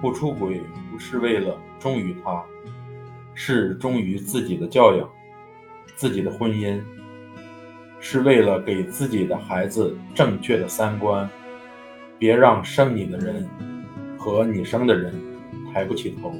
不出轨不是为了忠于他是忠于自己的教养自己的婚姻是为了给自己的孩子正确的三观。别让生你的人和你生的人抬不起头